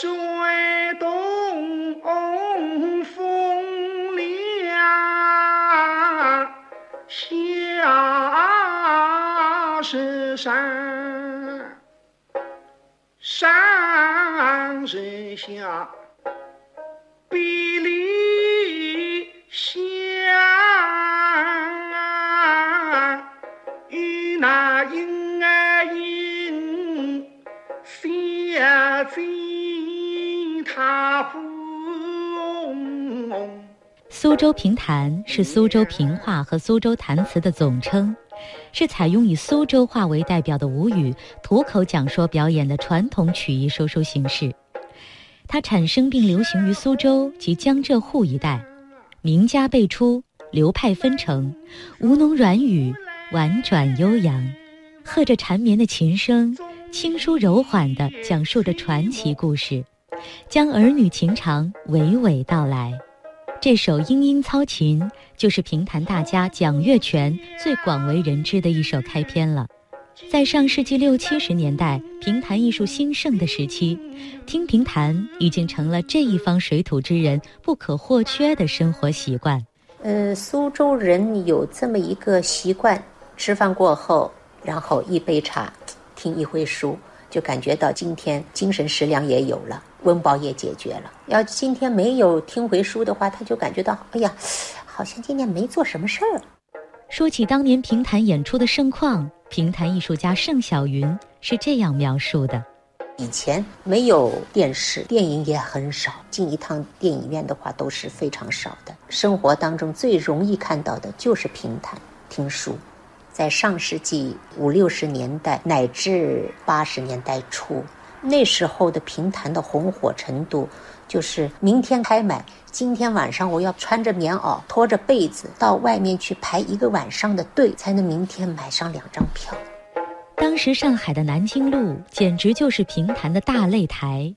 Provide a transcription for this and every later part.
水东风凉，下是山，山是下，比里香，与那莺儿莺，相见。苏州评弹是苏州评话和苏州弹词的总称，是采用以苏州话为代表的吴语土口讲说表演的传统曲艺说书形式。它产生并流行于苏州及江浙沪一带，名家辈出，流派纷呈，吴侬软语，婉转悠扬，和着缠绵的琴声，轻舒柔缓地讲述着传奇故事，将儿女情长娓娓道来。这首《莺莺操琴》就是评弹大家蒋月泉最广为人知的一首开篇了。在上世纪六七十年代评弹艺术兴盛的时期，听评弹已经成了这一方水土之人不可或缺的生活习惯。呃，苏州人有这么一个习惯：吃饭过后，然后一杯茶，听一回书，就感觉到今天精神食粮也有了。温饱也解决了。要今天没有听回书的话，他就感觉到，哎呀，好像今天没做什么事儿。说起当年评弹演出的盛况，评弹艺术家盛小云是这样描述的：以前没有电视，电影也很少，进一趟电影院的话都是非常少的。生活当中最容易看到的就是评弹、听书。在上世纪五六十年代乃至八十年代初。那时候的评弹的红火程度，就是明天开买，今天晚上我要穿着棉袄，拖着被子到外面去排一个晚上的队，才能明天买上两张票。当时上海的南京路简直就是评弹的大擂台，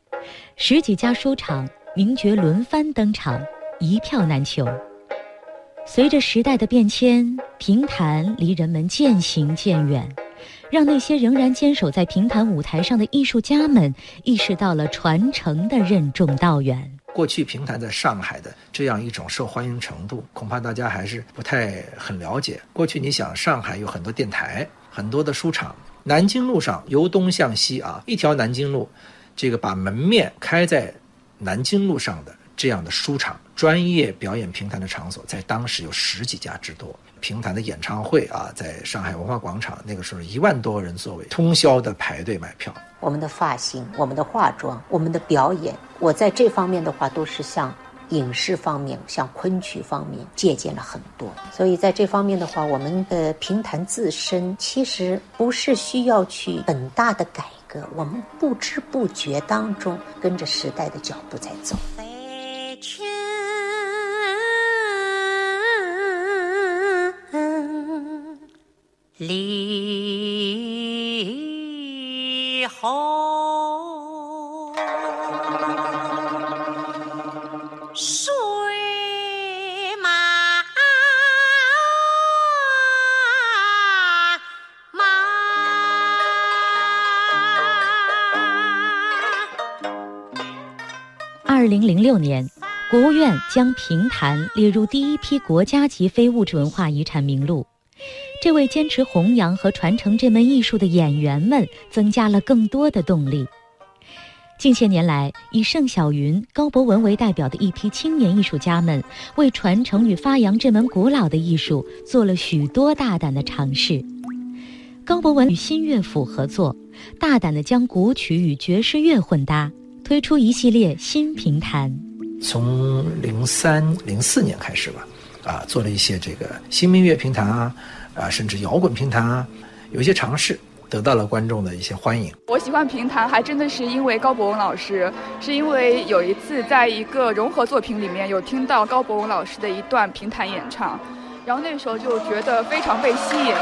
十几家书场名角轮番登场，一票难求。随着时代的变迁，评弹离人们渐行渐远。让那些仍然坚守在评弹舞台上的艺术家们意识到了传承的任重道远。过去评弹在上海的这样一种受欢迎程度，恐怕大家还是不太很了解。过去你想，上海有很多电台，很多的书场，南京路上由东向西啊，一条南京路，这个把门面开在南京路上的这样的书场，专业表演评弹的场所，在当时有十几家之多。评弹的演唱会啊，在上海文化广场，那个时候一万多人座位，通宵的排队买票。我们的发型、我们的化妆、我们的表演，我在这方面的话，都是向影视方面、向昆曲方面借鉴了很多。所以在这方面的话，我们的评弹自身其实不是需要去很大的改革，我们不知不觉当中跟着时代的脚步在走。离后水马马。二零零六年，国务院将评弹列入第一批国家级非物质文化遗产名录。这为坚持弘扬和传承这门艺术的演员们增加了更多的动力。近些年来，以盛小云、高博文为代表的一批青年艺术家们，为传承与发扬这门古老的艺术做了许多大胆的尝试。高博文与新乐府合作，大胆地将古曲与爵士乐混搭，推出一系列新评弹。从零三零四年开始吧，啊，做了一些这个新民乐评弹啊。啊，甚至摇滚评弹啊，有一些尝试得到了观众的一些欢迎。我喜欢评弹，还真的是因为高博文老师，是因为有一次在一个融合作品里面有听到高博文老师的一段评弹演唱，然后那时候就觉得非常被吸引，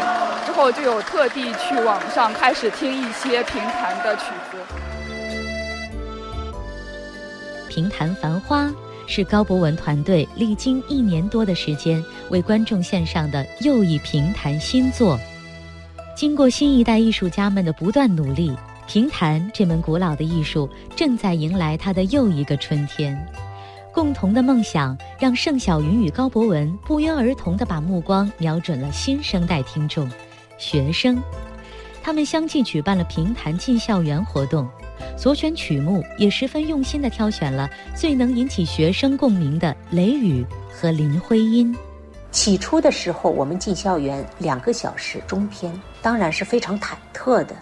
之后就有特地去网上开始听一些评弹的曲子。评弹繁花。是高博文团队历经一年多的时间为观众献上的又一评弹新作。经过新一代艺术家们的不断努力，评弹这门古老的艺术正在迎来它的又一个春天。共同的梦想让盛小云与高博文不约而同地把目光瞄准了新生代听众——学生。他们相继举办了评弹进校园活动，所选曲目也十分用心地挑选了最能引起学生共鸣的《雷雨》和《林徽因》。起初的时候，我们进校园两个小时中篇，当然是非常忐忑的。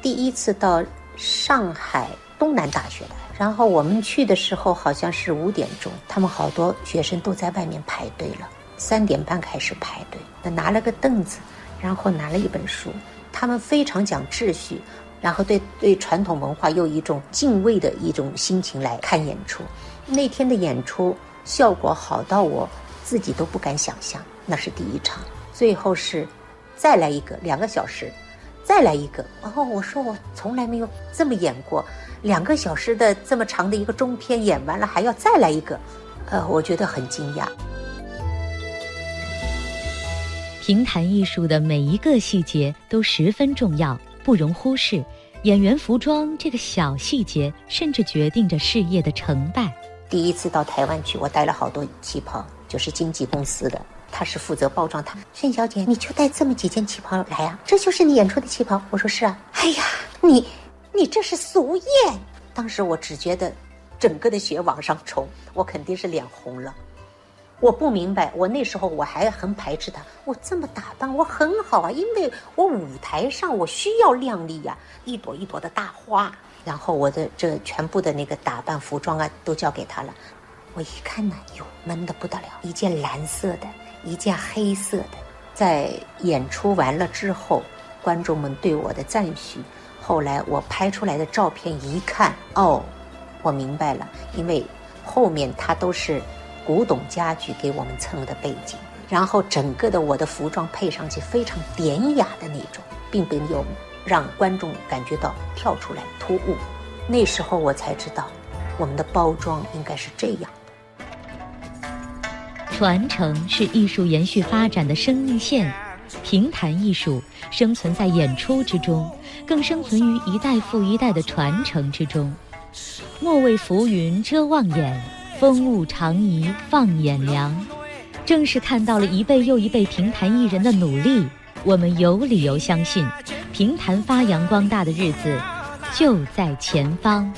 第一次到上海东南大学的，然后我们去的时候好像是五点钟，他们好多学生都在外面排队了。三点半开始排队，那拿了个凳子，然后拿了一本书，他们非常讲秩序，然后对对传统文化又一种敬畏的一种心情来看演出。那天的演出效果好到我。自己都不敢想象，那是第一场，最后是再来一个两个小时，再来一个。然后我说我从来没有这么演过，两个小时的这么长的一个中篇演完了还要再来一个，呃，我觉得很惊讶。评弹艺术的每一个细节都十分重要，不容忽视。演员服装这个小细节，甚至决定着事业的成败。第一次到台湾去，我带了好多旗袍。就是经纪公司的，他是负责包装。他盛小姐，你就带这么几件旗袍来呀？这就是你演出的旗袍。我说是啊。哎呀，你，你这是俗艳。当时我只觉得，整个的血往上冲，我肯定是脸红了。我不明白，我那时候我还很排斥他。我这么打扮，我很好啊，因为我舞台上我需要靓丽呀，一朵一朵的大花。然后我的这全部的那个打扮服装啊，都交给他了。我一看呢，哟，闷得不得了！一件蓝色的，一件黑色的。在演出完了之后，观众们对我的赞许。后来我拍出来的照片一看，哦，我明白了，因为后面它都是古董家具给我们蹭的背景，然后整个的我的服装配上去非常典雅的那种，并没有让观众感觉到跳出来突兀。那时候我才知道，我们的包装应该是这样。传承是艺术延续发展的生命线，评弹艺术生存在演出之中，更生存于一代复一代的传承之中。莫为浮云遮望眼，风物长宜放眼量。正是看到了一辈又一辈评弹艺人的努力，我们有理由相信，评弹发扬光大的日子就在前方。